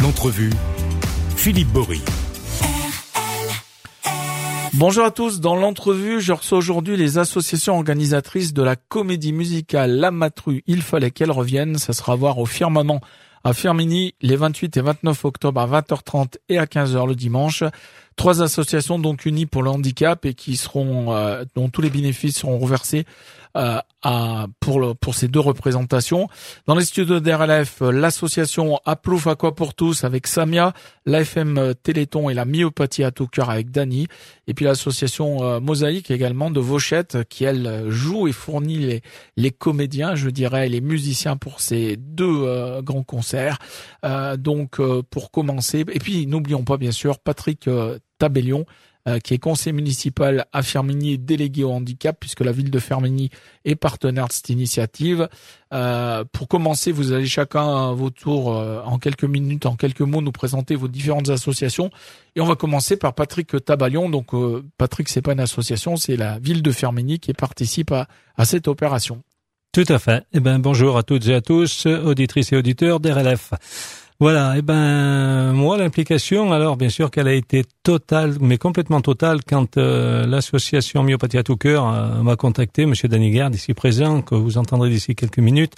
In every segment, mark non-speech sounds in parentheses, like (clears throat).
L'entrevue, Philippe Bory. Bonjour à tous, dans l'entrevue, je reçois aujourd'hui les associations organisatrices de la comédie musicale La Matru. Il fallait qu'elles reviennent, ça sera voir au firmament à Firmini les 28 et 29 octobre à 20h30 et à 15h le dimanche. Trois associations donc unies pour le handicap et qui seront euh, dont tous les bénéfices seront reversés euh, à, pour le, pour ces deux représentations. Dans les studios d'RLF, l'association Aplouf Aqua pour tous avec Samia, l'AFM Téléthon et la myopathie à tout cœur avec Dany, et puis l'association euh, Mosaïque également de Vauchette qui elle joue et fournit les, les comédiens, je dirais, les musiciens pour ces deux grands concerts. donc pour commencer, et puis n'oublions pas bien sûr Patrick Tabellion, euh, qui est conseiller municipal à Fermigny et délégué au handicap, puisque la ville de Fermigny est partenaire de cette initiative. Euh, pour commencer, vous allez chacun à vos tours, euh, en quelques minutes, en quelques mots, nous présenter vos différentes associations. Et on va commencer par Patrick Tabellion. Donc, Patrick, c'est pas une association, c'est la ville de Fermigny qui participe à, à cette opération. Tout à fait. Eh ben, bonjour à toutes et à tous, auditrices et auditeurs d'RLF. Voilà, et eh ben moi l'implication, alors bien sûr qu'elle a été totale, mais complètement totale quand euh, l'association Myopathie à tout cœur euh, m'a contacté, Monsieur Danigard, ici présent, que vous entendrez d'ici quelques minutes.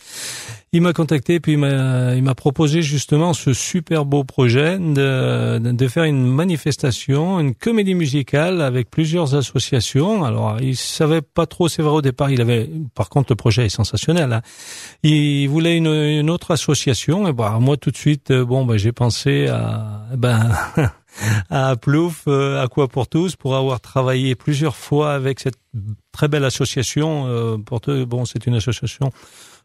Il m'a contacté puis il m'a proposé justement ce super beau projet de de faire une manifestation, une comédie musicale avec plusieurs associations. Alors il savait pas trop, c'est vrai au départ, il avait par contre le projet est sensationnel. Hein. Il voulait une, une autre association et bah moi tout de suite euh, bon, ben, j'ai pensé à, ben, (laughs) à Plouf, euh, à quoi pour tous, pour avoir travaillé plusieurs fois avec cette très belle association. Euh, pour bon, c'est une association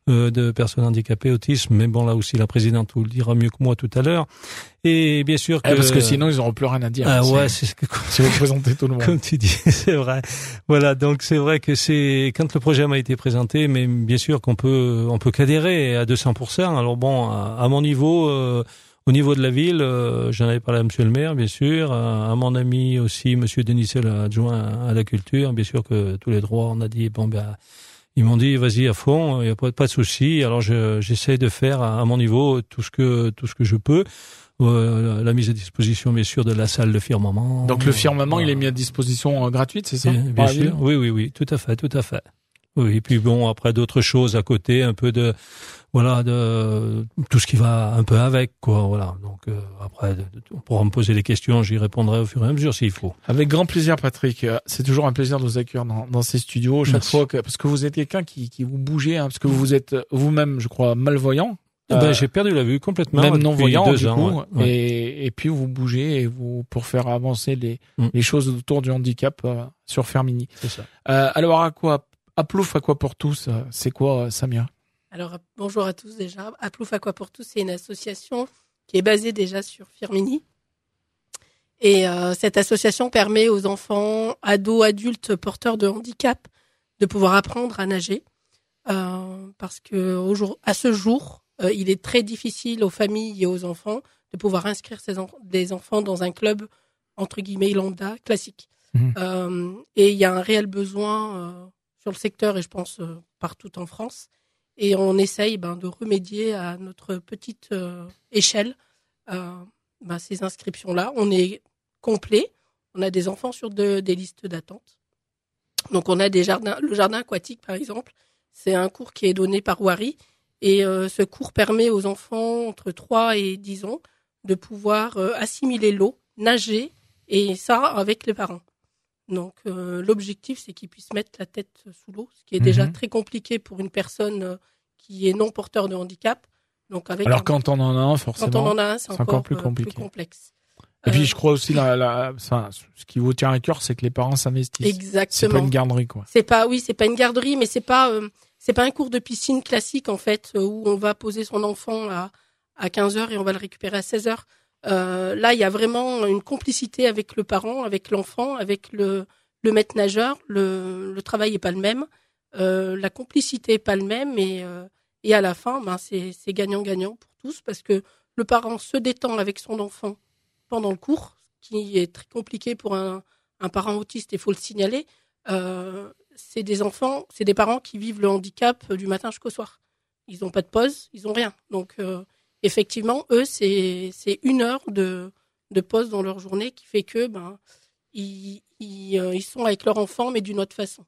de personnes handicapées, autisme, mais bon là aussi la présidente vous le dira mieux que moi tout à l'heure. Et bien sûr eh, que parce que sinon ils auront plus rien à dire. Ah ouais, c'est ce que si vous présentez tout le (laughs) monde. Comme tu dis, (laughs) c'est vrai. Voilà, donc c'est vrai que c'est quand le projet m'a été présenté, mais bien sûr qu'on peut on peut qu'adhérer à 200%. Alors bon, à, mon niveau. Euh, au niveau de la ville, euh, j'en avais parlé à Monsieur le maire, bien sûr, à, mon ami aussi, Monsieur Denis, adjoint à la culture, bien sûr que tous les droits, on a dit bon ben ils m'ont dit vas-y à fond, il n'y a pas, pas de souci. Alors j'essaie de faire à, mon niveau tout ce que tout ce que je peux. Euh, la mise à disposition bien sûr de la salle de firmament. Donc le firmament, il est mis à disposition euh, gratuite, c'est ça? Bien, sûr. Oui, oui, oui, tout à fait, tout à fait. Oui, et puis bon, après d'autres choses à côté, un peu de voilà de tout ce qui va un peu avec quoi voilà. Donc euh, après on pourra me poser des questions j'y répondrai au fur et à mesure s'il faut. Avec grand plaisir Patrick. Euh, c'est toujours un plaisir de vous accueillir dans, dans ces studios. Chaque fois que, parce que vous êtes quelqu'un qui, qui vous bougez hein, parce que vous êtes vous-même je crois malvoyant. Eh ben, j'ai perdu la vue complètement même non voyant du coup. Et, et puis vous bougez et vous pour faire avancer les, mm. les choses autour du handicap euh, sur Fermini. C'est ça. Alors à quoi à plouf à quoi pour tous c'est quoi Samia? Alors, bonjour à tous déjà. Aplouf Aqua pour tous, c'est une association qui est basée déjà sur Firmini. Et euh, cette association permet aux enfants, ados, adultes porteurs de handicap de pouvoir apprendre à nager. Euh, parce que au jour, à ce jour, euh, il est très difficile aux familles et aux enfants de pouvoir inscrire des enfants dans un club entre guillemets lambda classique. Mmh. et il y a un réel besoin sur le secteur et je pense partout en France et on essaye ben, de remédier à notre petite euh, échelle euh, ben, ces inscriptions-là. On est complet, on a des enfants sur des listes d'attente. Donc on a des jardins, le jardin aquatique par exemple, c'est un cours qui est donné par Wari et euh, ce cours permet aux enfants entre 3 et 10 ans de pouvoir assimiler l'eau, nager et ça avec les parents. Donc euh, l'objectif, c'est qu'ils puissent mettre la tête sous l'eau, ce qui est déjà mhm. très compliqué pour une personne euh, qui est non porteur de handicap. Donc avec Alors quand on en a un, forcément, quand on en a un, c'est encore, plus, euh, compliqué. complexe. Et puis je crois aussi la, la ce qui vous tient à cœur, c'est que les parents s'investissent. Exactement. C'est pas une garderie quoi. C'est pas, oui, c'est pas une garderie, mais c'est pas, c'est pas un cours de piscine classique en fait où on va poser son enfant à à 15 heures et on va le récupérer à 16 heures. Euh, là, il y a vraiment une complicité avec le parent, avec l'enfant, avec le, maître nageur. Le, travail est pas le même, euh, la complicité est pas le même, et, euh, à la fin, ben c'est gagnant-gagnant pour tous parce que le parent se détend avec son enfant pendant le cours, qui est très compliqué pour un, parent autiste, il faut le signaler. C'est des enfants, c'est des parents qui vivent le handicap du matin jusqu'au soir. ils n'ont pas de pause, ils ont rien. Donc effectivement, eux, c'est une heure de de pause dans leur journée qui fait que ben ils ils, euh, ils sont avec leur enfant, mais d'une autre façon.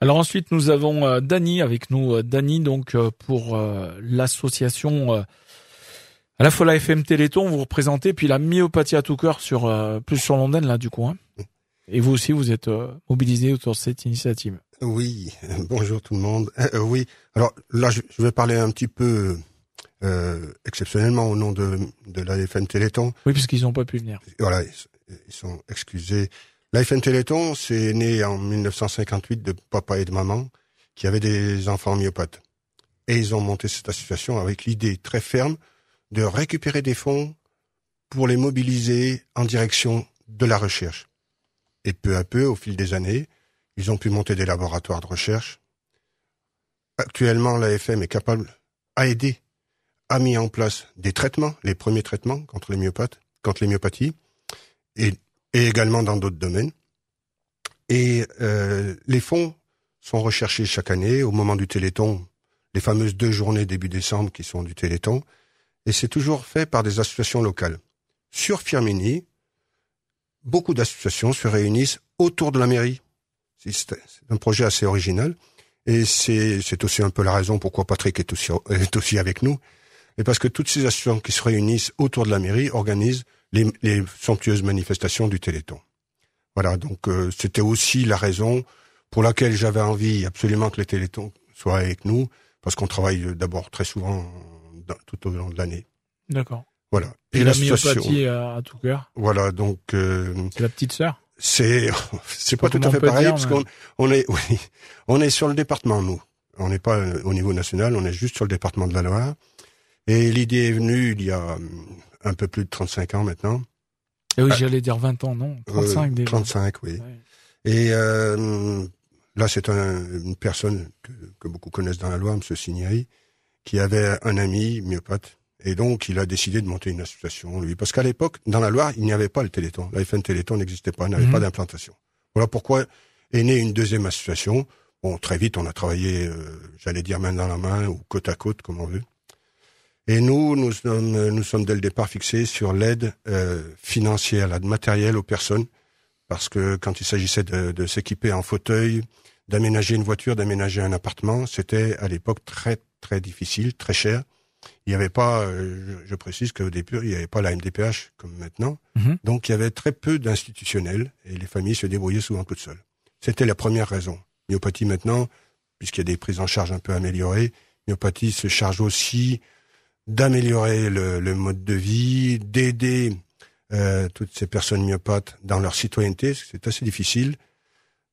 Alors ensuite, nous avons euh, Dany avec nous. Euh, Dany, donc euh, pour euh, l'association euh, à la fois la FM Téléthon, vous représentez, puis la myopathie à tout cœur sur euh, plus sur Londres là du coup. Hein. Et vous aussi, vous êtes euh, mobilisé autour de cette initiative. Oui, (laughs) bonjour tout le monde. Euh, oui, alors là, je, je vais parler un petit peu euh, exceptionnellement au nom de, de la FM Téléthon. Oui, puisqu'ils n'ont pas pu venir. Voilà, ils, ils sont excusés. La FM Téléthon, c'est né en 1958 de papa et de maman qui avaient des enfants myopathes. Et ils ont monté cette association avec l'idée très ferme de récupérer des fonds pour les mobiliser en direction de la recherche. Et peu à peu, au fil des années, ils ont pu monter des laboratoires de recherche. Actuellement, l'AFM est capable, a aidé, a mis en place des traitements, les premiers traitements contre les myopathies, et, également dans d'autres domaines. Et euh, les fonds sont recherchés chaque année au moment du Téléthon, les fameuses deux journées début décembre qui sont du Téléthon, et c'est toujours fait par des associations locales. Sur Firmini, beaucoup d'associations se réunissent autour de la mairie. C'est un projet assez original. Et c'est aussi un peu la raison pourquoi Patrick est aussi avec nous. Et parce que toutes ces associations qui se réunissent autour de la mairie organisent les, les somptueuses manifestations du Téléthon. Voilà, donc euh, c'était aussi la raison pour laquelle j'avais envie absolument que les Télétons soient avec nous, parce qu'on travaille euh, d'abord très souvent dans- tout au long de l'année. D'accord. Voilà. Et, la myopathie à, à tout cœur, Voilà, donc euh, c'est la petite sœur. c'est (laughs) c'est pas Pas tout à fait pareil dire, parce mais- qu'on on est (laughs) oui, on est sur le département nous. On n'est pas euh, au niveau national, on est juste sur le département de la Loire. Et l'idée est venue il y a hum, un peu plus de 35 ans maintenant. Et oui, Ah. j'allais dire 20 ans, non? 35 Euh, déjà. 35, oui. Ouais. Et euh, là, c'est un- une personne que, que beaucoup connaissent dans la Loire, M. Signeri, qui avait un ami myopathe. Et donc, il a décidé de monter une association, lui. Parce qu'à l'époque, dans la Loire, il n'y avait pas le Téléthon. La FN Téléthon n'existait pas, n'avait Mhm. pas d'implantation. Voilà pourquoi est née une deuxième association. Bon, très vite, on a travaillé, euh, j'allais dire main dans la main ou côte à côte, comme on veut. Et nous, nous sommes, nous sommes dès le départ fixés sur l'aide euh, financière, l'aide matérielle aux personnes, parce que quand il s'agissait de, de s'équiper en fauteuil, d'aménager une voiture, d'aménager un appartement, c'était à l'époque très très difficile, très cher. Il n'y avait pas, euh, je, je précise qu'au début, il n'y avait pas la MDPH comme maintenant, Mhm. donc il y avait très peu d'institutionnels et les familles se débrouillaient souvent toutes seules. C'était la première raison. Myopathie maintenant, puisqu'il y a des prises en charge un peu améliorées, myopathie se charge aussi d'améliorer le, le mode de vie, d'aider euh, toutes ces personnes myopathes dans leur citoyenneté. C'est assez difficile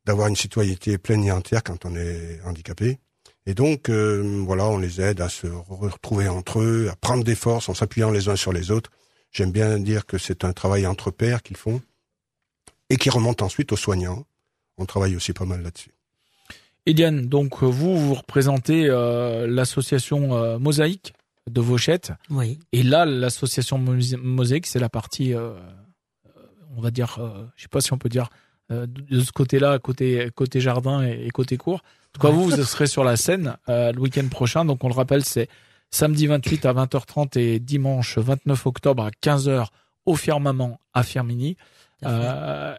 d'avoir une citoyenneté pleine et entière quand on est handicapé. Et donc, euh, voilà, on les aide à se retrouver entre eux, à prendre des forces en s'appuyant les uns sur les autres. J'aime bien dire que c'est un travail entre pairs qu'ils font et qui remonte ensuite aux soignants. On travaille aussi pas mal là-dessus. Eliane, donc vous, vous représentez euh, l'association euh, Mosaïque de Vauchette. Oui. Et là, l'association Mos- Mosaïque, c'est la partie, euh, euh, on va dire, euh, je sais pas si on peut dire, euh, de ce côté-là, côté côté jardin et, et côté court. En tout cas, Ouais. vous, vous serez sur la scène le week-end prochain. Donc, on le rappelle, c'est samedi 28 à 20h30 et dimanche 29 octobre à 15h au Firmament à Firmini,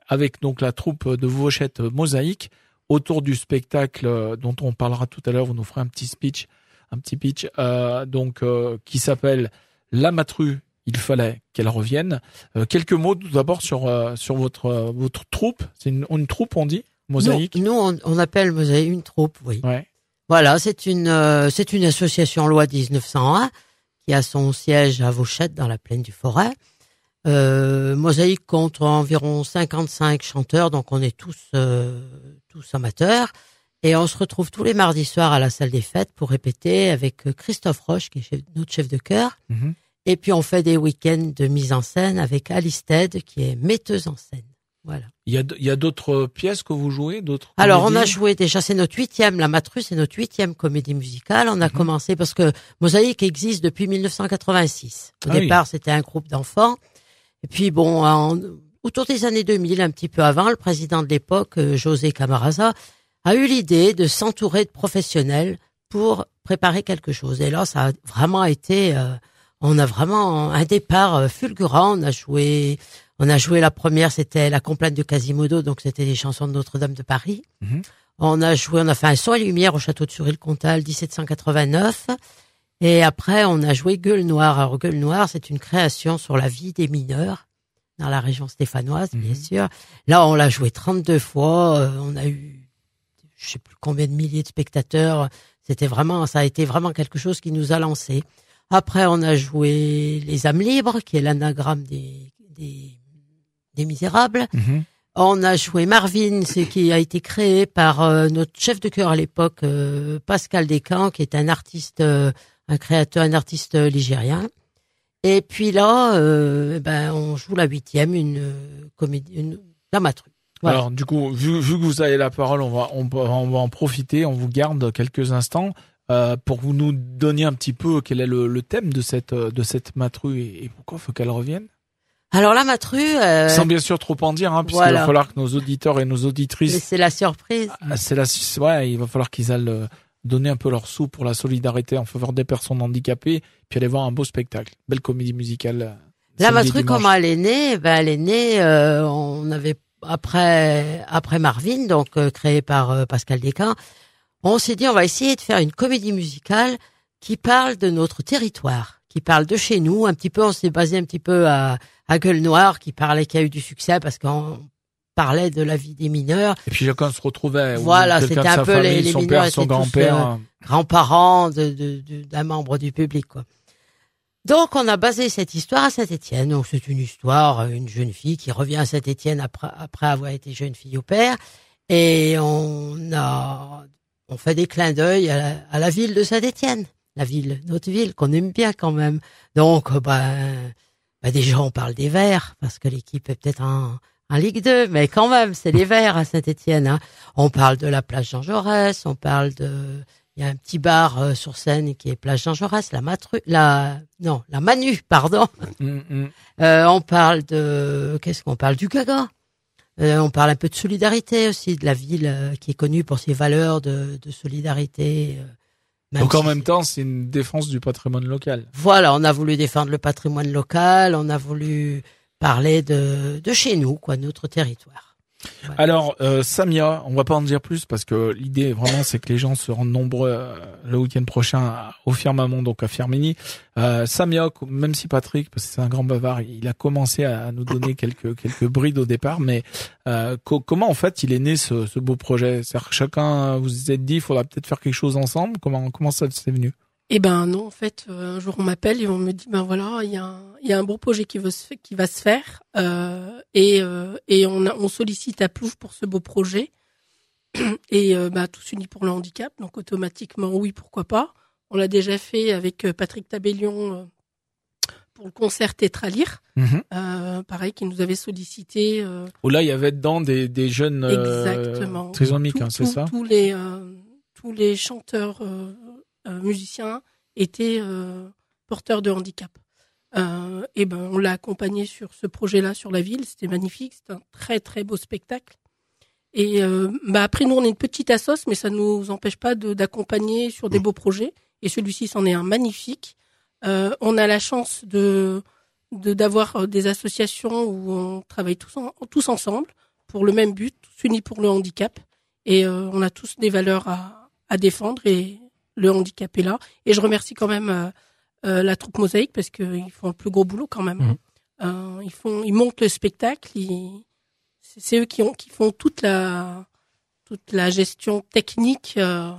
avec donc la troupe de Vauchette Mosaïque autour du spectacle dont on parlera tout à l'heure. Vous nous ferez un petit speech, un petit pitch, euh, donc euh, qui s'appelle La Matru. Il fallait qu'elle revienne. Euh, quelques mots tout d'abord sur sur votre votre troupe. C'est une, une troupe, on dit Mosaïque. Nous, nous, on, on appelle Mosaïque une troupe, oui. Ouais. Voilà, c'est une c'est une association loi 1901 qui a son siège à Vauchette dans la plaine du Forêt. Euh, Mosaïque compte environ 55 chanteurs, donc on est tous euh, tous amateurs et on se retrouve tous les mardis soirs à la salle des fêtes pour répéter avec euh, Christophe Roche qui est chef- notre chef de chœur Mhm. et puis on fait des week-ends de mise en scène avec Alice Ted qui est metteuse en scène. Voilà. Il y a d'autres pièces que vous jouez, d'autres. Alors, on a joué déjà, c'est notre huitième, la Matru, c'est notre huitième comédie musicale. On a Mhm. commencé parce que Mosaïque existe depuis 1986. Au Ah oui. départ, c'était un groupe d'enfants. Et puis, bon, en- autour des années 2000, un petit peu avant, le président de l'époque, euh, José Camarasa, a eu l'idée de s'entourer de professionnels pour préparer quelque chose. Et là, ça a vraiment été, euh, on a vraiment un départ euh, fulgurant. On a joué, on a joué la première, c'était la complainte de Quasimodo, donc c'était des chansons de Notre-Dame de Paris. Mhm. On a joué, on a fait un son et lumière au château de Suril-Comtal, 1789. Et après, on a joué Gueule Noire. Alors, Gueule Noire, c'est une création sur la vie des mineurs dans la région stéphanoise, bien Mhm. sûr. Là, on l'a joué 32 fois. euh, on a eu, je sais plus combien de milliers de spectateurs. C'était vraiment, ça a été vraiment quelque chose qui nous a lancé. Après, on a joué Les âmes libres, qui est l'anagramme des, des, des misérables. Mhm. On a joué Marvin, ce qui a été créé par euh, notre chef de chœur à l'époque, euh, Pascal Descamps, qui est un artiste, euh, un créateur, un artiste ligérien. Et puis là, euh, ben, on joue la huitième, une comédie, une dramatruc. Voilà. Alors du coup, vu, vu que vous avez la parole, on va, on, va- on va en profiter. On vous garde quelques instants euh, pour vous nous donner un petit peu quel est le, le thème de cette de cette matru et, et pourquoi faut qu'elle revienne. Alors la matru, euh, Sans bien sûr trop en dire, hein, puisqu'il voilà. va falloir que nos auditeurs et nos auditrices, c'est la surprise. Ah, c'est la, ouais, il va falloir qu'ils aillent euh, donner un peu leur sous pour la solidarité en faveur des personnes handicapées, puis aller voir un beau spectacle, belle comédie musicale. euh, La samedi, matru, dimanche. comment elle est née? Ben, elle est née. euh, on avait après après Marvin, donc euh, créé par euh, Pascal Descamps. On s'est dit on va essayer de faire une comédie musicale qui parle de notre territoire, qui parle de chez nous. Un petit peu, on s'est basé un petit peu à, à Gueule Noire, qui parlait qui a eu du succès parce qu'on parlait de la vie des mineurs, Et puis chacun se retrouvait. ou Voilà, c'était un peu les- famille, les son mineurs père, son grand-père. euh, grands-parents de, de, de- d'un membre du public, quoi. Donc, on a basé cette histoire à Saint-Étienne. Donc, c'est une histoire, euh, une jeune fille qui revient à Saint-Étienne après, avoir été jeune fille au père. Et on a, on fait des clins d'œil à, la- ville de Saint-Étienne. La ville, notre ville, qu'on aime bien quand même. Donc, euh, ben, ben, déjà, on parle des Verts, parce que l'équipe est peut-être en, en Ligue 2, mais quand même, c'est les Verts à Saint-Étienne, hein. On parle de la plage Jean Jaurès, on parle de, il y a un petit bar euh, sur scène qui est plage Jean Jaurès, la Matru, la, non, la Manu, pardon. Hum, hum. Euh, on parle de, qu'est-ce qu'on parle? Du Gaga. Euh, on parle un peu de solidarité aussi, de la ville qui est connue pour ses valeurs de, de solidarité. Donc en même temps, c'est une défense du patrimoine local. Voilà, on a voulu défendre le patrimoine local, on a voulu parler de, de chez nous, quoi, notre territoire. Alors euh, Samia, on va pas en dire plus parce que l'idée vraiment c'est que les gens se rendent nombreux euh, le week-end prochain au Firmament, donc à Firmini. Euh, Samia, même si Patrick, parce que c'est un grand bavard, il a commencé à, nous donner quelques quelques brides au départ, mais euh, co- comment en fait il est né ce, ce beau projet? C'est-à-dire chacun vous vous êtes dit, il faudra peut-être faire quelque chose ensemble. Comment comment ça s'est venu? Eh ben non, en fait, euh, un jour on m'appelle et on me dit ben voilà, il y a un, il y a un beau projet qui veut se qui va se faire euh, et euh, et on a- on sollicite à Plouf pour ce beau projet (clears throat) et euh, bah tous unis pour le handicap, donc automatiquement oui pourquoi pas. On l'a déjà fait avec Patrick Tabellion pour le concert Tétralire, euh, pareil qui nous avait sollicité. euh, Où là il y avait dedans des des jeunes euh, Exactement. trisomiques, hein, c'est ça Tous les euh, tous les chanteurs euh, euh, musiciens étaient euh, porteurs de handicap. Euh, et ben on l'a accompagné sur ce projet-là sur la ville. C'était magnifique. C'était un très très beau spectacle. Et bah après nous on est une petite assoce, mais ça nous empêche pas de- d'accompagner sur des beaux projets. Et celui-ci c'en est un magnifique. Euh, on a la chance de d'avoir des associations où on travaille tous en- tous ensemble pour le même but, tous unis pour le handicap. Et euh, on a tous des valeurs à, à défendre et le handicap est là. Et je remercie quand même euh, euh, la troupe Mosaïque parce qu'ils font un plus gros boulot quand même. Mhm. Euh, ils font, ils montent le spectacle. ils- C'est eux qui ont, qui font toute la, toute la gestion technique euh,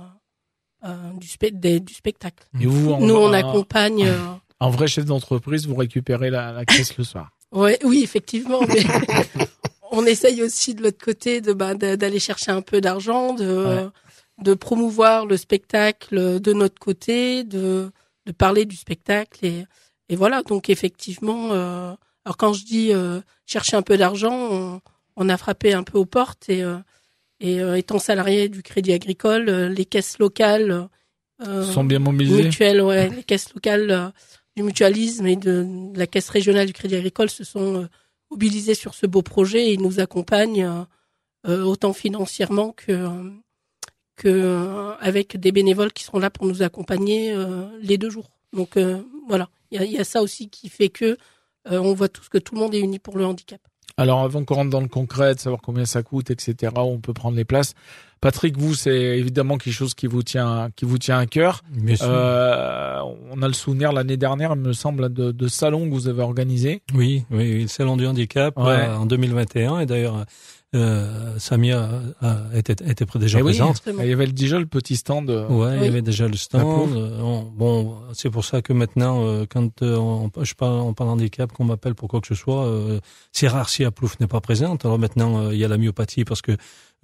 du, spe- des- du spectacle. Et vous, en- Nous, on accompagne. euh, En vrai chef d'entreprise, vous récupérez la, la caisse le soir. Ouais, oui, effectivement. Mais (laughs) on essaye aussi de l'autre côté de bah, d'aller chercher un peu d'argent, de Ouais. De promouvoir le spectacle de notre côté, de de parler du spectacle et et voilà. Donc effectivement, euh, alors quand je dis euh, chercher un peu d'argent, on, on a frappé un peu aux portes et euh, et euh, étant salarié du Crédit Agricole, euh, les caisses locales euh, sont bien mobilisés. mutuelles, ouais, les caisses locales du mutualisme et de, de la caisse régionale du Crédit Agricole se sont mobilisés sur ce beau projet et ils nous accompagnent autant financièrement que euh, que euh, avec des bénévoles qui seront là pour nous accompagner euh, les deux jours. Donc euh, voilà, il y a, il y a ça aussi qui fait que euh, on voit tous que tout le monde est uni pour le handicap. Alors avant qu'on rentre dans le concret, de savoir combien ça coûte, etc., où on peut prendre les places. Patrick, vous, c'est évidemment quelque chose qui vous tient, qui vous tient à cœur. Bien sûr. Euh, on a le souvenir l'année dernière, il me semble, de, de salons que vous avez organisés. Oui, oui, oui, le salon du handicap Ouais. euh, en 2021 et d'ailleurs euh, Samia euh, était, était près- déjà Eh oui. présente. Il y avait déjà le petit stand. euh, Ouais, il Oui. y avait déjà le stand. euh, on- bon, c'est pour ça que maintenant, euh, quand euh, on, je parle, on parle handicap, qu'on m'appelle pour quoi que ce soit, euh, c'est rare si Aplouf n'est pas présente. Alors maintenant, euh, il y a la myopathie parce que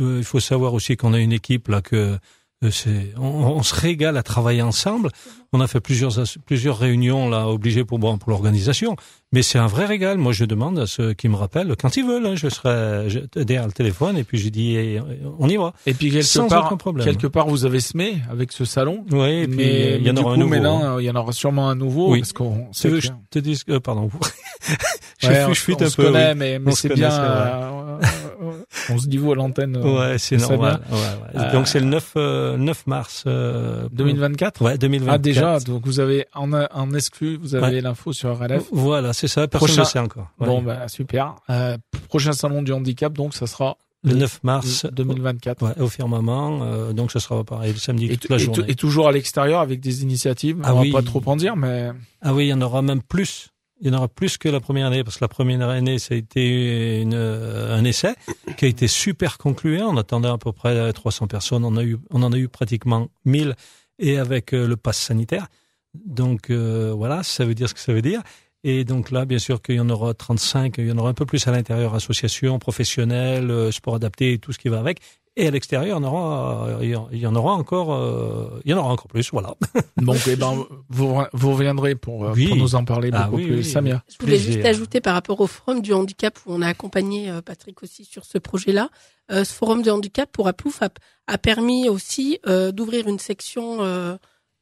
euh, il faut savoir aussi qu'on a une équipe là que euh, c'est, on, on se régale à travailler ensemble. On a fait plusieurs plusieurs réunions là obligées pour bon, pour l'organisation, mais c'est un vrai régal. Moi, je demande à ceux qui me rappellent quand ils veulent. hein, je serai je- derrière le téléphone et puis j'ai dit eh, on y va. Et puis quelque Sans part, problème. quelque part, vous avez semé avec ce salon. Oui, et puis mais il y en aura coup, un nouveau. maintenant, hein. euh, il y en aura sûrement un nouveau. Oui. Parce qu'on Tu veux je te dise euh, pardon. (laughs) je Ouais, on, fuis on un se peu. connaît, oui. mais, mais On c'est bien. vrai. euh, euh, on se dit vous à l'antenne. euh, Ouais, c'est normal. Ouais, ouais. Euh, Donc c'est le 9 euh, 9 mars euh, 2024. Ouais, 2024. Ah déjà, donc vous avez en, en exclu, vous avez l'info sur RLF. Voilà, c'est ça, personne ne le sait encore. Ouais. Bon, bah super. Euh, prochain salon du handicap, donc ça sera le 9 mars 2024. ouais, au firmament, euh, donc ce sera pareil le samedi Et, toute la journée. et toujours à l'extérieur avec des initiatives. Ah on oui. va pas trop en dire, mais Ah oui, il y en aura même plus. Il y en aura plus que la première année parce que la première année ça a été une, euh, un essai qui a été super concluant. On attendait à peu près 300 personnes, on a eu on en a eu pratiquement 1000 et avec le pass sanitaire. Donc euh, voilà, ça veut dire ce que ça veut dire. Et donc là, bien sûr qu'il y en aura 35, il y en aura un peu plus à l'intérieur, associations, professionnels, euh, sport adapté, et tout ce qui va avec. Et à l'extérieur, il y en aura, euh, il y en- il y en aura encore, euh, il y en aura encore plus, voilà. (laughs) donc eh ben vous vous reviendrez pour, Oui. pour nous en parler Ah beaucoup oui, plus, oui. Samia. Je voulais Plaisir. juste ajouter par rapport au forum du handicap où on a accompagné Patrick aussi sur ce projet-là. Euh, ce forum du handicap pour Aplouf a, a permis aussi euh, d'ouvrir une section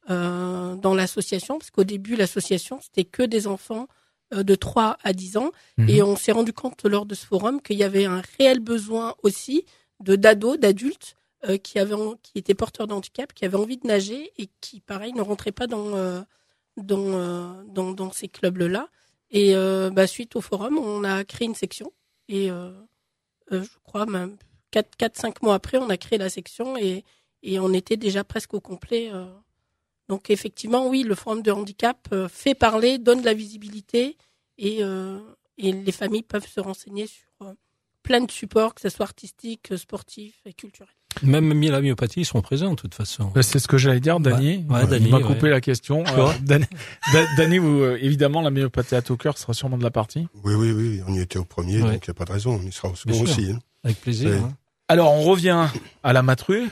dans l'association parce qu'au début l'association c'était que des enfants de 3 à 10 ans Mhm. et on s'est rendu compte lors de ce forum qu'il y avait un réel besoin aussi de d'ados, d'adultes euh, qui avaient qui étaient porteurs de handicap, qui avaient envie de nager et qui pareil ne rentraient pas dans euh, dans, euh, dans dans ces clubs-là. Et euh, bah, suite au forum, on a créé une section et euh, euh, je crois même 4 4 5 mois après, on a créé la section et et on était déjà presque au complet euh. Donc effectivement, oui, le forum de handicap euh, fait parler, donne de la visibilité et, euh, et les familles peuvent se renseigner sur euh, plein de supports, que ce soit artistique, sportif et culturel. Même la myopathie, ils seront présents de toute façon. Bah, c'est ce que j'allais dire, Dany. Ouais, ouais, Il m'a ouais. coupé la question. Euh, Dany, (laughs) Da- Dany, vous, évidemment, la myopathie à tout cœur sera sûrement de la partie. Oui, oui, oui, on y était au premier, Ouais. donc il n'y a pas de raison. On y sera au second aussi. hein. Avec plaisir. Hein. Alors, on revient à la matru.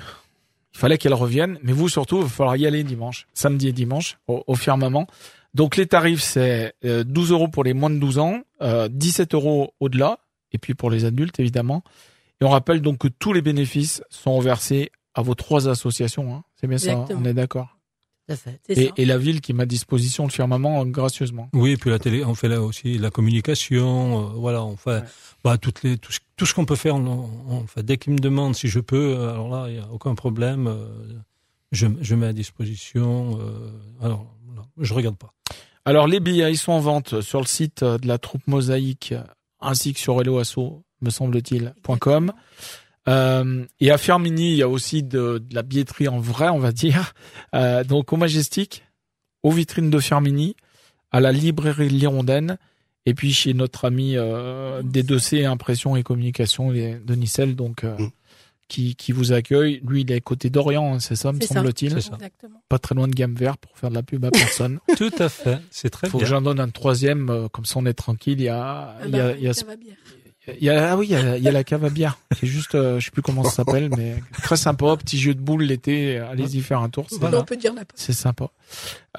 Il fallait qu'elle revienne, mais vous surtout, il va falloir y aller dimanche, samedi et dimanche, au, au firmament. Donc les tarifs, c'est euh, 12 euros pour les moins de 12 ans, euh, 17 euros au-delà, et puis pour les adultes évidemment. Et on rappelle donc que tous les bénéfices sont versés à vos trois associations. Hein. C'est bien ça, hein? On est d'accord? À fait. Et, ça. et la ville qui met à disposition le firmament gracieusement. Oui, et puis la télé, on fait là aussi la communication, euh, voilà, on fait Ouais. bah, toutes les, tout, ce, tout ce qu'on peut faire. On, on fait. Dès qu'ils me demandent si je peux, euh, alors là, il n'y a aucun problème. euh, je, je mets à disposition. euh, alors, là, je regarde pas. Alors les billets, ils sont en vente sur le site de la troupe Mosaïque ainsi que sur Helloasso, me semble-t-il, .com. Euh, et à Firmini, il y a aussi de, de la billetterie en vrai, on va dire. Euh, donc au Majestic, aux vitrines de Firmini, à la librairie L'Hirondelle, et puis chez notre ami euh, D2C Impression et Communication les- de Nicelle, donc euh, Mm. qui, qui vous accueille. Lui, il est côté d'Orient, hein, c'est ça, me semble-t-il. C'est ça. Exactement. Pas très loin de Gamme Vert pour faire de la pub à personne. (laughs) Tout à fait. C'est très Faut que bien. j'en donne un troisième, euh, comme ça on est tranquille. Il y a, Ah il y bah, a, il y a, ça va bien. Il y a- ah oui, il y a, il y a la cave à bière. C'est juste, euh, je sais plus comment ça s'appelle, mais très sympa, petit jeu de boules l'été. Allez-y faire un tour, c'est, Voilà. On peut dire la c'est sympa.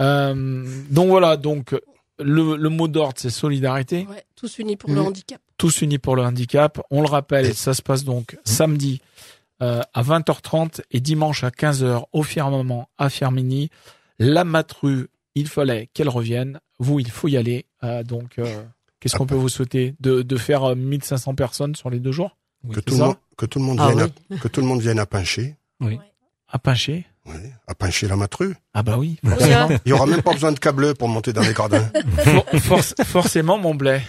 Euh, donc voilà, donc le, le mot d'ordre c'est solidarité, ouais, tous unis pour le Mhm. handicap. tous unis pour le handicap. On le rappelle, ça se passe donc samedi euh, à 20h30 et dimanche à 15h au Firmament à Firmini. La matru, il fallait qu'elle revienne. Vous, il faut y aller. Euh, donc, euh, qu'est-ce qu'on peut vous souhaiter de, de faire euh, 1500 personnes sur les deux jours? Oui, Que, tout le que tout le monde Ah vienne oui. à, que tout le monde vienne à Pincher. Oui. À Pincher? Oui, à pincher la matru. Ah bah oui, Fouilla, Il y aura même pas besoin de câble pour monter dans les gradins. (laughs) For- forc- forcément mon blé.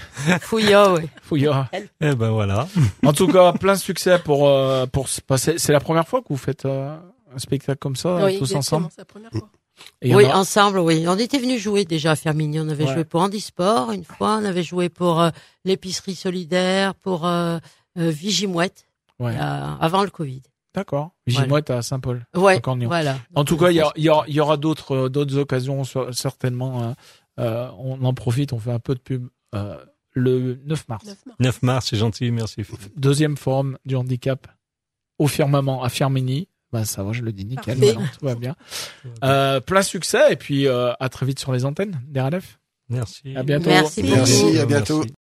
Fouilla, oui. Fouillard. Eh ben voilà. En tout cas, plein de succès pour euh, pour se passer. C'est la première fois que vous faites euh, un spectacle comme ça oui, tous ensemble. c'est la première fois. Et Oui, a- ensemble, oui. On était venus jouer déjà à Fermigny. On avait Ouais. joué pour Handisport une fois. On avait joué pour euh, l'épicerie solidaire, pour euh, euh, Vigimouette, Ouais. euh, avant le Covid. D'accord. Vigimoite à Saint-Paul. Ouais, Cornion. voilà. En tout cas, il y, aura- il y aura d'autres euh, d'autres occasions certainement. euh, euh, on en profite, on fait un peu de pub. euh, le 9 mars, 9 mars. 9 mars, c'est gentil, merci. deuxième forum du handicap au firmament à Firmini. Bah ça va, je le dis nickel, tout va bien. Euh, plein succès et puis euh, à très vite sur les antennes des RLF. Merci. À bientôt. Merci. Merci, à bientôt.